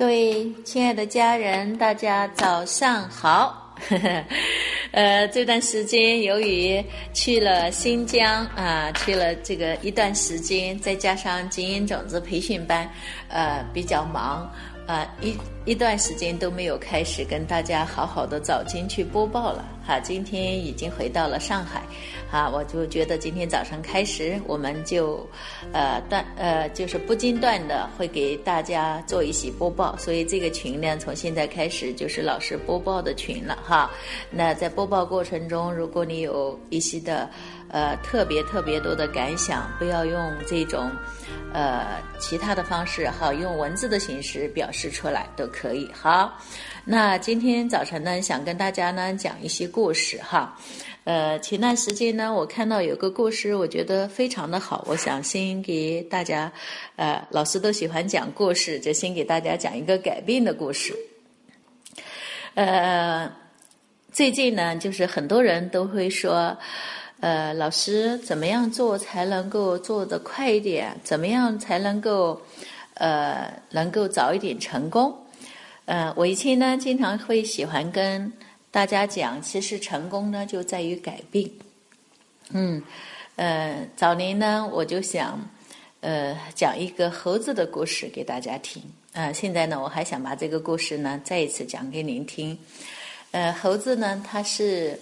各位亲爱的家人，大家早上好。呃，这段时间由于去了新疆啊，去了这个一段时间，再加上精英种子培训班，呃，比较忙。啊，一一段时间都没有开始跟大家好好的早间去播报了啊。今天已经回到了上海，啊，我就觉得今天早上开始我们就，呃断呃就是不间断的会给大家做一些播报，所以这个群呢从现在开始就是老师播报的群了哈。那在播报过程中，如果你有一些的呃特别特别多的感想，不要用这种。呃，其他的方式哈，用文字的形式表示出来都可以。好，那今天早晨呢，想跟大家呢讲一些故事哈。呃，前段时间呢，我看到有个故事，我觉得非常的好，我想先给大家，呃，老师都喜欢讲故事，就先给大家讲一个改变的故事。呃，最近呢，就是很多人都会说。呃，老师，怎么样做才能够做得快一点？怎么样才能够，呃，能够早一点成功？呃，我以前呢，经常会喜欢跟大家讲，其实成功呢就在于改变。嗯，呃，早年呢，我就想，呃，讲一个猴子的故事给大家听。呃，现在呢，我还想把这个故事呢再一次讲给您听。呃，猴子呢，它是。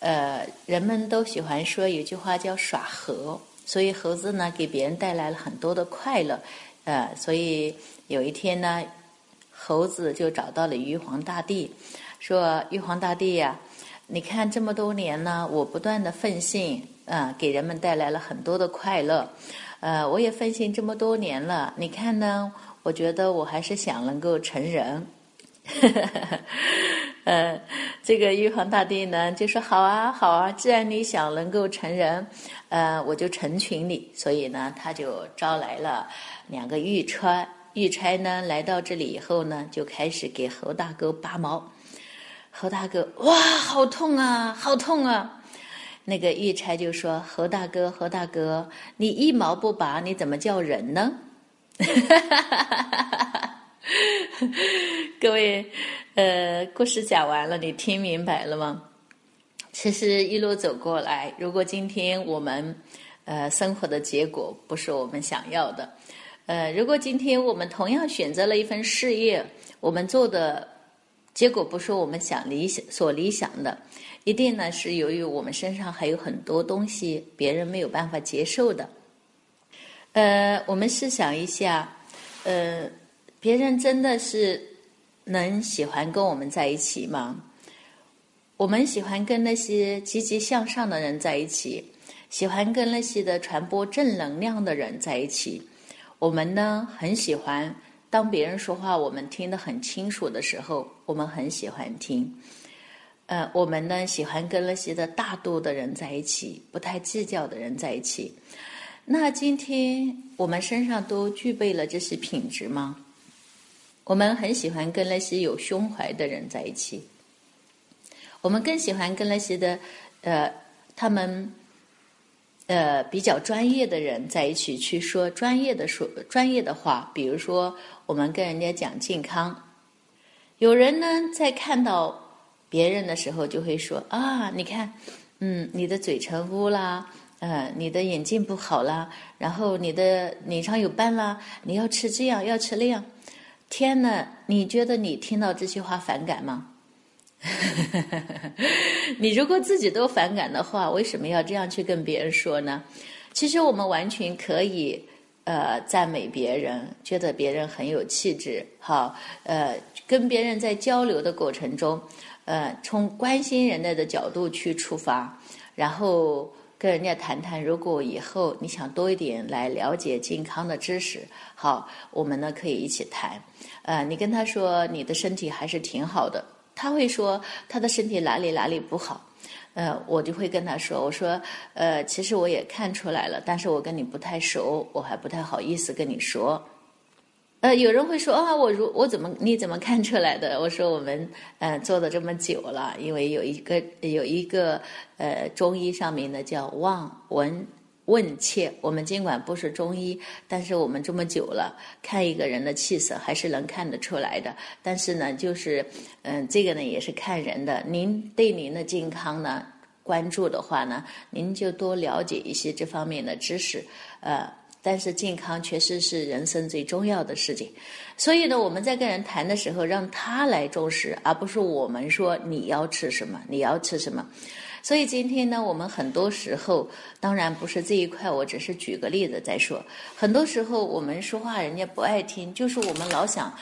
呃，人们都喜欢说有句话叫耍猴，所以猴子呢给别人带来了很多的快乐。呃，所以有一天呢，猴子就找到了玉皇大帝，说：“玉皇大帝呀，你看这么多年呢，我不断的奉献，啊，给人们带来了很多的快乐。呃，我也奉献这么多年了，你看呢，我觉得我还是想能够成人。”呃，这个玉皇大帝呢就说好啊好啊，既然你想能够成人，呃，我就成全你。所以呢，他就招来了两个玉钏。玉钗呢来到这里以后呢，就开始给侯大哥拔毛。侯大哥哇，好痛啊，好痛啊！那个玉钗就说：“侯大哥，侯大哥，你一毛不拔，你怎么叫人呢？” 各位。呃，故事讲完了，你听明白了吗？其实一路走过来，如果今天我们呃生活的结果不是我们想要的，呃，如果今天我们同样选择了一份事业，我们做的结果不是我们想理想所理想的，一定呢是由于我们身上还有很多东西别人没有办法接受的。呃，我们试想一下，呃，别人真的是。能喜欢跟我们在一起吗？我们喜欢跟那些积极向上的人在一起，喜欢跟那些的传播正能量的人在一起。我们呢，很喜欢当别人说话我们听得很清楚的时候，我们很喜欢听。呃，我们呢，喜欢跟那些的大度的人在一起，不太计较的人在一起。那今天我们身上都具备了这些品质吗？我们很喜欢跟那些有胸怀的人在一起，我们更喜欢跟那些的，呃，他们，呃，比较专业的人在一起去说专业的说专业的话。比如说，我们跟人家讲健康，有人呢在看到别人的时候就会说啊，你看，嗯，你的嘴唇污啦，呃，你的眼睛不好啦，然后你的脸上有斑啦，你要吃这样，要吃那样。天呐，你觉得你听到这些话反感吗？你如果自己都反感的话，为什么要这样去跟别人说呢？其实我们完全可以，呃，赞美别人，觉得别人很有气质，好，呃，跟别人在交流的过程中，呃，从关心人的的角度去出发，然后。跟人家谈谈，如果以后你想多一点来了解健康的知识，好，我们呢可以一起谈。呃，你跟他说你的身体还是挺好的，他会说他的身体哪里哪里不好，呃，我就会跟他说，我说，呃，其实我也看出来了，但是我跟你不太熟，我还不太好意思跟你说。呃，有人会说啊，我如我怎么你怎么看出来的？我说我们呃做的这么久了，因为有一个有一个呃中医上面的叫望闻问切。我们尽管不是中医，但是我们这么久了，看一个人的气色还是能看得出来的。但是呢，就是嗯，这个呢也是看人的。您对您的健康呢关注的话呢，您就多了解一些这方面的知识，呃。但是健康确实是人生最重要的事情，所以呢，我们在跟人谈的时候，让他来重视，而不是我们说你要吃什么，你要吃什么。所以今天呢，我们很多时候，当然不是这一块，我只是举个例子在说。很多时候我们说话，人家不爱听，就是我们老想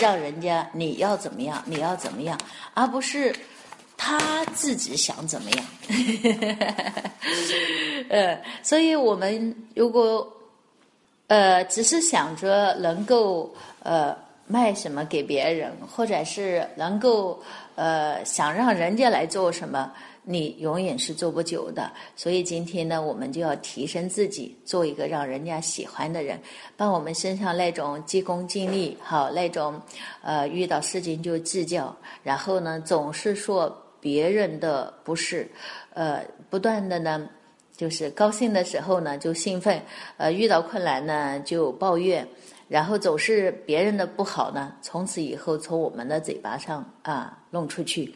让人家你要怎么样，你要怎么样，而不是他自己想怎么样。呃，所以我们如果呃，只是想着能够呃卖什么给别人，或者是能够呃想让人家来做什么，你永远是做不久的。所以今天呢，我们就要提升自己，做一个让人家喜欢的人，把我们身上那种急功近利，好那种呃遇到事情就计较，然后呢总是说别人的不是，呃不断的呢。就是高兴的时候呢，就兴奋；呃，遇到困难呢，就抱怨，然后总是别人的不好呢，从此以后从我们的嘴巴上啊弄出去。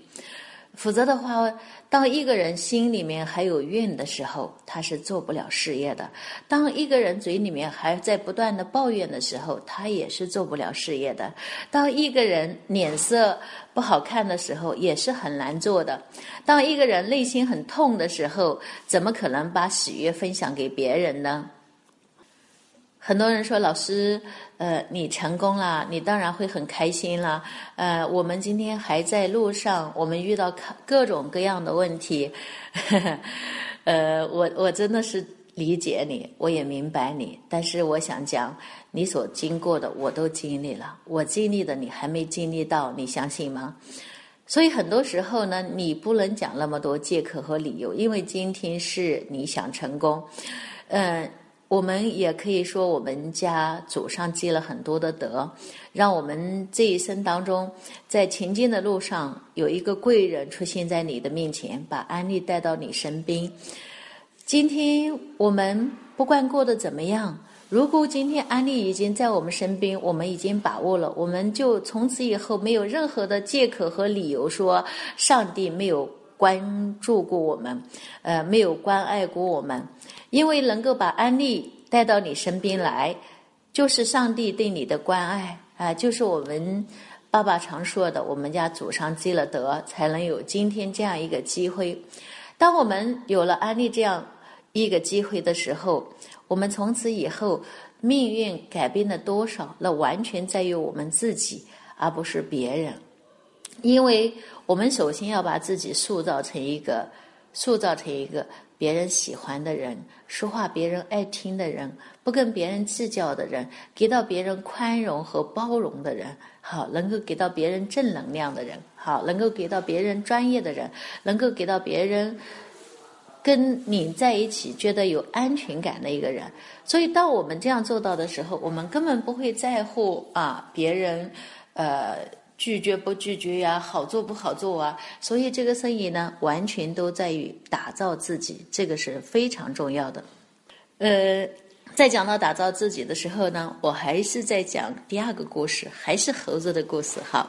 否则的话，当一个人心里面还有怨的时候，他是做不了事业的；当一个人嘴里面还在不断的抱怨的时候，他也是做不了事业的；当一个人脸色不好看的时候，也是很难做的；当一个人内心很痛的时候，怎么可能把喜悦分享给别人呢？很多人说：“老师，呃，你成功了，你当然会很开心了。呃，我们今天还在路上，我们遇到各种各样的问题。呃，我我真的是理解你，我也明白你。但是我想讲，你所经过的我都经历了，我经历的你还没经历到，你相信吗？所以很多时候呢，你不能讲那么多借口和理由，因为今天是你想成功，嗯。”我们也可以说，我们家祖上积了很多的德，让我们这一生当中，在前进的路上有一个贵人出现在你的面前，把安利带到你身边。今天我们不管过得怎么样，如果今天安利已经在我们身边，我们已经把握了，我们就从此以后没有任何的借口和理由说上帝没有关注过我们，呃，没有关爱过我们。因为能够把安利带到你身边来，就是上帝对你的关爱啊！就是我们爸爸常说的，我们家祖上积了德，才能有今天这样一个机会。当我们有了安利这样一个机会的时候，我们从此以后命运改变了多少？那完全在于我们自己，而不是别人。因为我们首先要把自己塑造成一个，塑造成一个。别人喜欢的人，说话别人爱听的人，不跟别人计较的人，给到别人宽容和包容的人，好，能够给到别人正能量的人，好，能够给到别人专业的人，能够给到别人跟你在一起觉得有安全感的一个人。所以，当我们这样做到的时候，我们根本不会在乎啊别人，呃。拒绝不拒绝呀？好做不好做啊？所以这个生意呢，完全都在于打造自己，这个是非常重要的。呃，在讲到打造自己的时候呢，我还是在讲第二个故事，还是猴子的故事。哈，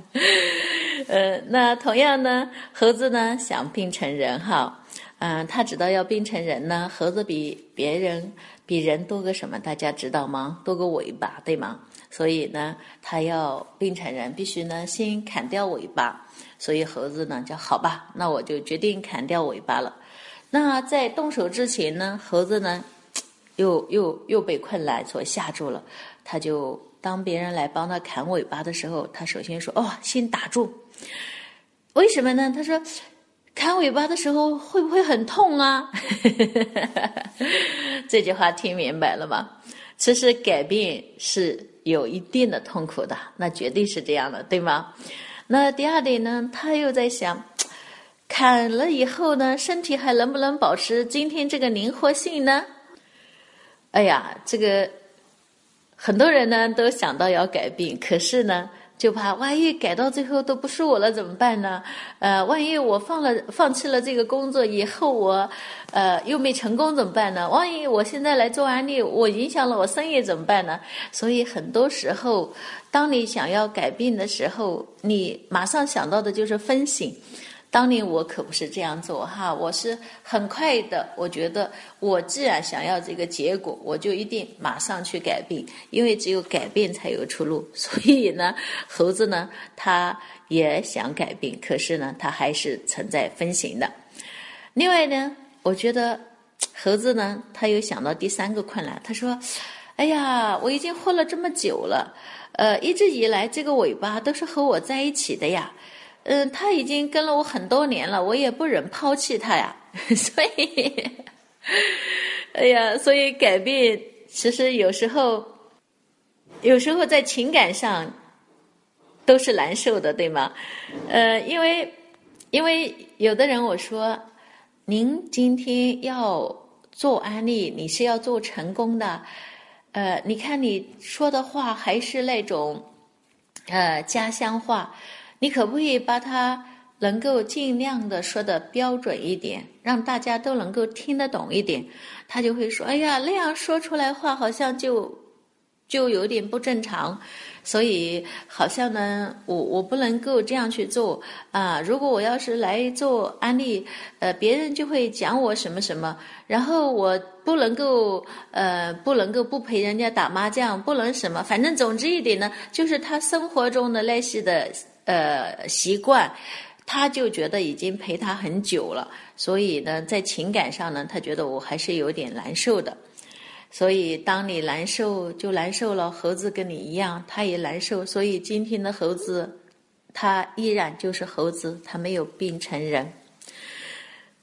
呃，那同样呢，猴子呢想变成人哈，嗯，他知道要变成人呢，猴子比别人比人多个什么？大家知道吗？多个尾巴，对吗？所以呢，他要变成人，必须呢先砍掉尾巴。所以猴子呢，叫好吧，那我就决定砍掉尾巴了。那在动手之前呢，猴子呢，又又又被困难所吓住了。他就当别人来帮他砍尾巴的时候，他首先说：“哦，先打住。”为什么呢？他说：“砍尾巴的时候会不会很痛啊？” 这句话听明白了吗？其实改变是。有一定的痛苦的，那绝对是这样的，对吗？那第二点呢，他又在想，砍了以后呢，身体还能不能保持今天这个灵活性呢？哎呀，这个很多人呢都想到要改变，可是呢，就怕万一改到最后都不是我了怎么办呢？呃，万一我放了放弃了这个工作以后，我呃又没成功怎么办呢？万一我现在来做安利，我影响了我生意怎么办呢？所以很多时候，当你想要改变的时候，你马上想到的就是分析。当年我可不是这样做哈，我是很快的。我觉得我既然想要这个结果，我就一定马上去改变，因为只有改变才有出路。所以呢，猴子呢，他也想改变，可是呢，他还是存在分形的。另外呢，我觉得猴子呢，他又想到第三个困难，他说：“哎呀，我已经活了这么久了，呃，一直以来这个尾巴都是和我在一起的呀。”嗯，他已经跟了我很多年了，我也不忍抛弃他呀。所以，哎呀，所以改变其实有时候，有时候在情感上都是难受的，对吗？呃，因为因为有的人我说，您今天要做安利，你是要做成功的。呃，你看你说的话还是那种呃家乡话。你可不可以把它能够尽量的说的标准一点，让大家都能够听得懂一点？他就会说：“哎呀，那样说出来话好像就就有点不正常，所以好像呢，我我不能够这样去做啊。如果我要是来做安利，呃，别人就会讲我什么什么，然后我不能够呃不能够不陪人家打麻将，不能什么，反正总之一点呢，就是他生活中的那些的。”呃，习惯，他就觉得已经陪他很久了，所以呢，在情感上呢，他觉得我还是有点难受的。所以，当你难受就难受了，猴子跟你一样，他也难受。所以，今天的猴子，他依然就是猴子，他没有变成人。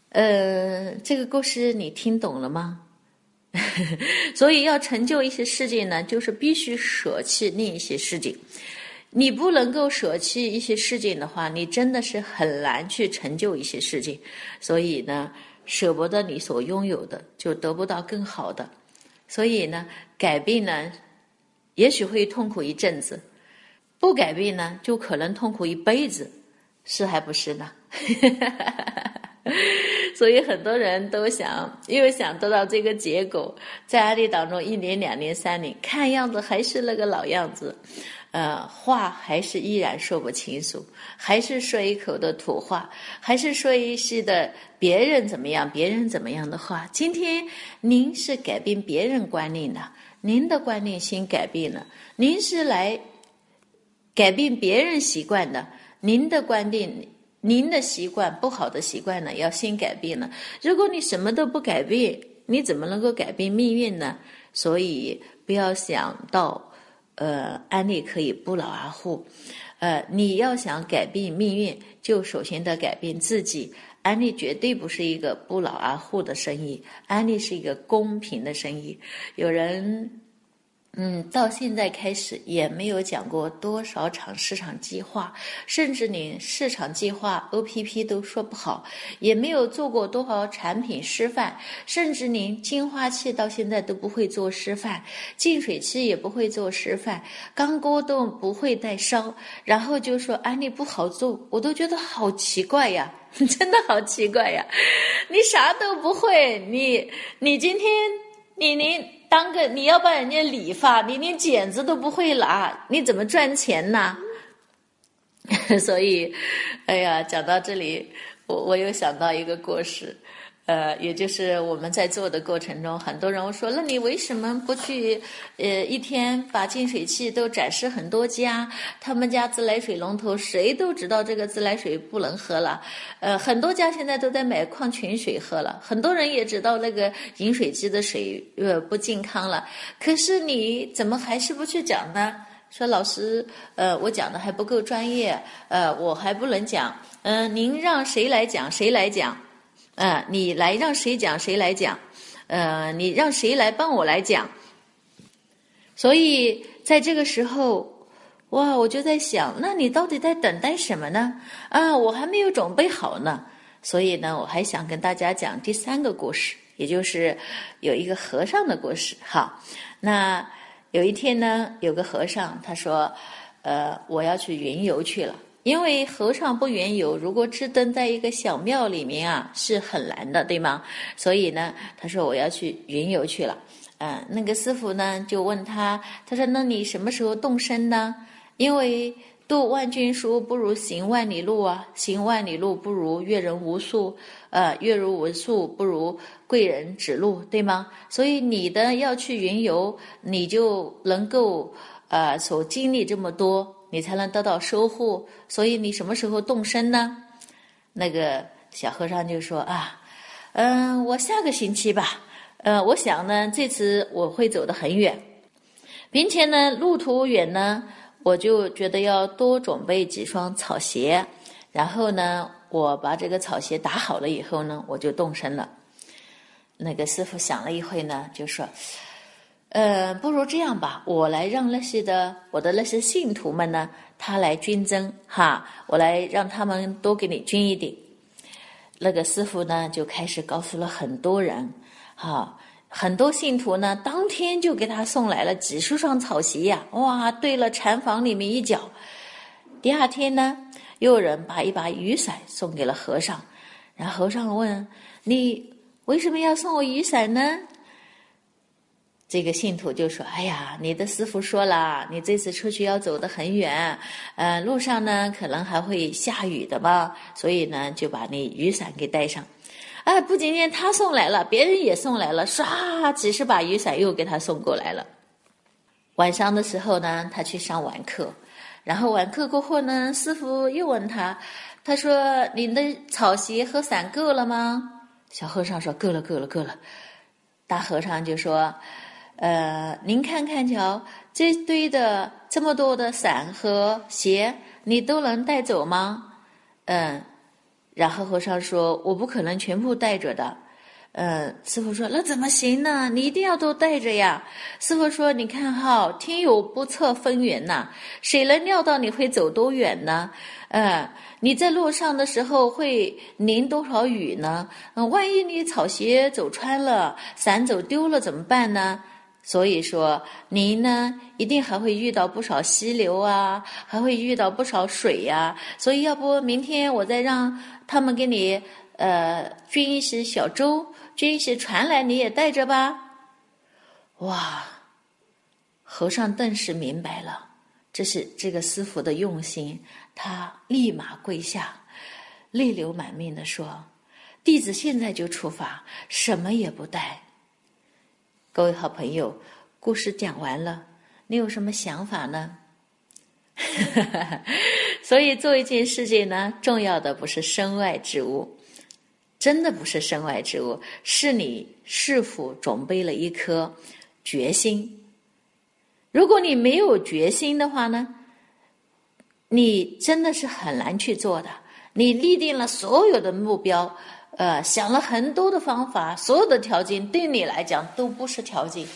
呃，这个故事你听懂了吗？所以，要成就一些事情呢，就是必须舍弃另一些事情。你不能够舍弃一些事情的话，你真的是很难去成就一些事情。所以呢，舍不得你所拥有的，就得不到更好的。所以呢，改变呢，也许会痛苦一阵子；不改变呢，就可能痛苦一辈子，是还不是呢？所以很多人都想，又想得到这个结果，在案例当中，一年、两年、三年，看样子还是那个老样子。呃，话还是依然说不清楚，还是说一口的土话，还是说一些的别人怎么样，别人怎么样的话。今天您是改变别人观念的，您的观念先改变了，您是来改变别人习惯的，您的观念，您的习惯不好的习惯呢，要先改变了。如果你什么都不改变，你怎么能够改变命运呢？所以不要想到。呃，安利可以不劳而获。呃，你要想改变命运，就首先得改变自己。安利绝对不是一个不劳而获的生意，安利是一个公平的生意。有人。嗯，到现在开始也没有讲过多少场市场计划，甚至连市场计划 OPP 都说不好，也没有做过多少产品示范，甚至连净化器到现在都不会做示范，净水器也不会做示范，钢锅都不会带烧，然后就说安利不好做，我都觉得好奇怪呀，真的好奇怪呀，你啥都不会，你你今天你连。当个你要帮人家理发，你连剪子都不会拿，你怎么赚钱呢？所以，哎呀，讲到这里，我我又想到一个故事。呃，也就是我们在做的过程中，很多人说：“那你为什么不去？呃，一天把净水器都展示很多家，他们家自来水龙头谁都知道这个自来水不能喝了。呃，很多家现在都在买矿泉水喝了，很多人也知道那个饮水机的水呃不健康了。可是你怎么还是不去讲呢？说老师，呃，我讲的还不够专业，呃，我还不能讲。嗯，您让谁来讲？谁来讲？”呃，你来让谁讲谁来讲，呃，你让谁来帮我来讲。所以在这个时候，哇，我就在想，那你到底在等待什么呢？啊，我还没有准备好呢。所以呢，我还想跟大家讲第三个故事，也就是有一个和尚的故事。好，那有一天呢，有个和尚他说，呃，我要去云游去了。因为和尚不云游，如果只蹲在一个小庙里面啊，是很难的，对吗？所以呢，他说我要去云游去了。嗯，那个师傅呢就问他，他说：“那你什么时候动身呢？”因为读万卷书不如行万里路啊，行万里路不如阅人无数，呃，阅人无数不如贵人指路，对吗？所以你的要去云游，你就能够呃所经历这么多。你才能得到收获，所以你什么时候动身呢？那个小和尚就说啊，嗯，我下个星期吧。呃，我想呢，这次我会走得很远，并且呢，路途远呢，我就觉得要多准备几双草鞋。然后呢，我把这个草鞋打好了以后呢，我就动身了。那个师傅想了一会呢，就说。呃，不如这样吧，我来让那些的我的那些信徒们呢，他来捐赠哈，我来让他们多给你捐一点。那个师傅呢，就开始告诉了很多人，哈，很多信徒呢，当天就给他送来了几十双草鞋呀，哇，堆了禅房里面一角。第二天呢，又有人把一把雨伞送给了和尚，然后和尚问：“你为什么要送我雨伞呢？”这个信徒就说：“哎呀，你的师傅说了，你这次出去要走得很远，呃，路上呢可能还会下雨的吧，所以呢就把你雨伞给带上。哎，不仅仅他送来了，别人也送来了，唰，几十把雨伞又给他送过来了。晚上的时候呢，他去上晚课，然后晚课过后呢，师傅又问他，他说：你的草鞋和伞够了吗？小和尚说：够了，够了，够了。大和尚就说。”呃，您看看瞧，这堆的这么多的伞和鞋，你都能带走吗？嗯，然后和尚说：“我不可能全部带着的。”嗯，师傅说：“那怎么行呢？你一定要都带着呀。”师傅说：“你看哈，天有不测风云呐，谁能料到你会走多远呢？嗯，你在路上的时候会淋多少雨呢？嗯，万一你草鞋走穿了，伞走丢了怎么办呢？”所以说，您呢一定还会遇到不少溪流啊，还会遇到不少水呀。所以，要不明天我再让他们给你呃捐一些小舟，捐一些船来，你也带着吧。哇！和尚顿时明白了，这是这个师傅的用心，他立马跪下，泪流满面的说：“弟子现在就出发，什么也不带。”各位好朋友，故事讲完了，你有什么想法呢？所以做一件事情呢，重要的不是身外之物，真的不是身外之物，是你是否准备了一颗决心。如果你没有决心的话呢，你真的是很难去做的。你立定了所有的目标。呃，想了很多的方法，所有的条件对你来讲都不是条件，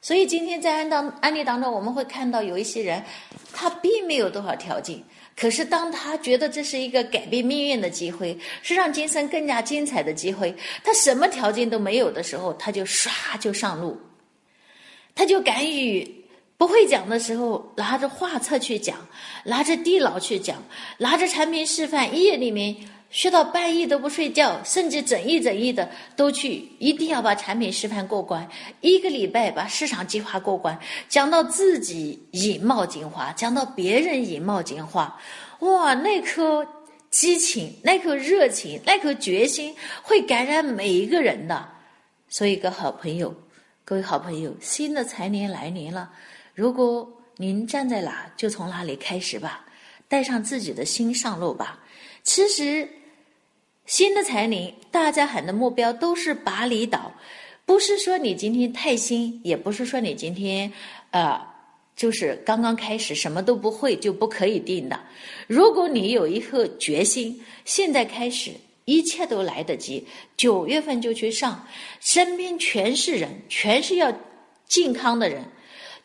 所以今天在案当案例当中，我们会看到有一些人，他并没有多少条件，可是当他觉得这是一个改变命运的机会，是让今生更加精彩的机会，他什么条件都没有的时候，他就唰就上路，他就敢于不会讲的时候，拿着画册去讲，拿着地牢去讲，拿着产品示范夜里面。学到半夜都不睡觉，甚至整夜整夜的都去，一定要把产品示范过关。一个礼拜把市场计划过关，讲到自己引冒金花，讲到别人引冒金花，哇，那颗激情，那颗热情，那颗决心，会感染每一个人的。所以，各好朋友，各位好朋友，新的财年来临了，如果您站在哪，就从哪里开始吧，带上自己的心上路吧。其实。新的财年，大家喊的目标都是巴厘岛，不是说你今天太新，也不是说你今天，呃，就是刚刚开始什么都不会就不可以定的。如果你有一颗决心，现在开始，一切都来得及。九月份就去上，身边全是人，全是要健康的人，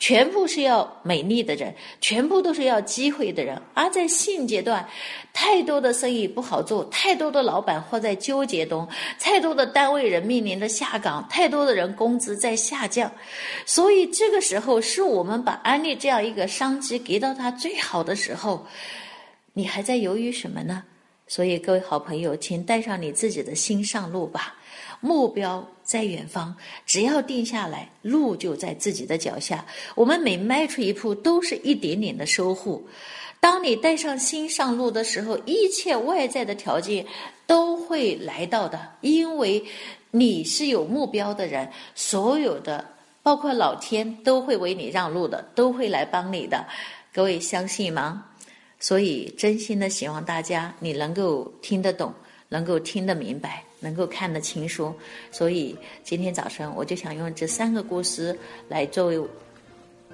全部是要美丽的人，全部都是要机会的人。而在现阶段，太多的生意不好做，太多的老板或在纠结中，太多的单位人面临着下岗，太多的人工资在下降。所以这个时候是我们把安利这样一个商机给到他最好的时候，你还在犹豫什么呢？所以各位好朋友，请带上你自己的心上路吧。目标在远方，只要定下来，路就在自己的脚下。我们每迈出一步，都是一点点的收获。当你带上心上路的时候，一切外在的条件都会来到的，因为你是有目标的人，所有的包括老天都会为你让路的，都会来帮你的。各位相信吗？所以真心的希望大家，你能够听得懂，能够听得明白。能够看得清书，所以今天早晨我就想用这三个故事来作为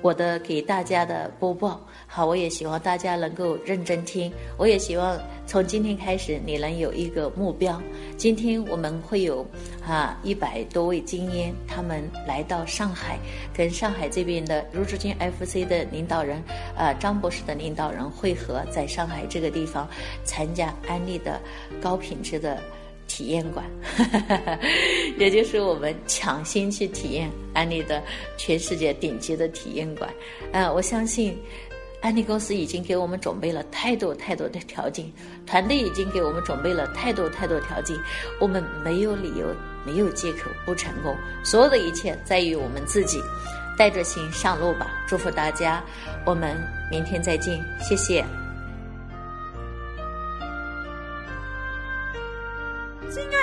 我的给大家的播报。好，我也希望大家能够认真听，我也希望从今天开始你能有一个目标。今天我们会有啊一百多位精英，他们来到上海，跟上海这边的如之金 FC 的领导人啊张博士的领导人会合，在上海这个地方参加安利的高品质的。体验馆，也就是我们抢先去体验安利的全世界顶级的体验馆。呃，我相信安利公司已经给我们准备了太多太多的条件，团队已经给我们准备了太多太多条件，我们没有理由、没有借口不成功。所有的一切在于我们自己，带着心上路吧！祝福大家，我们明天再见，谢谢。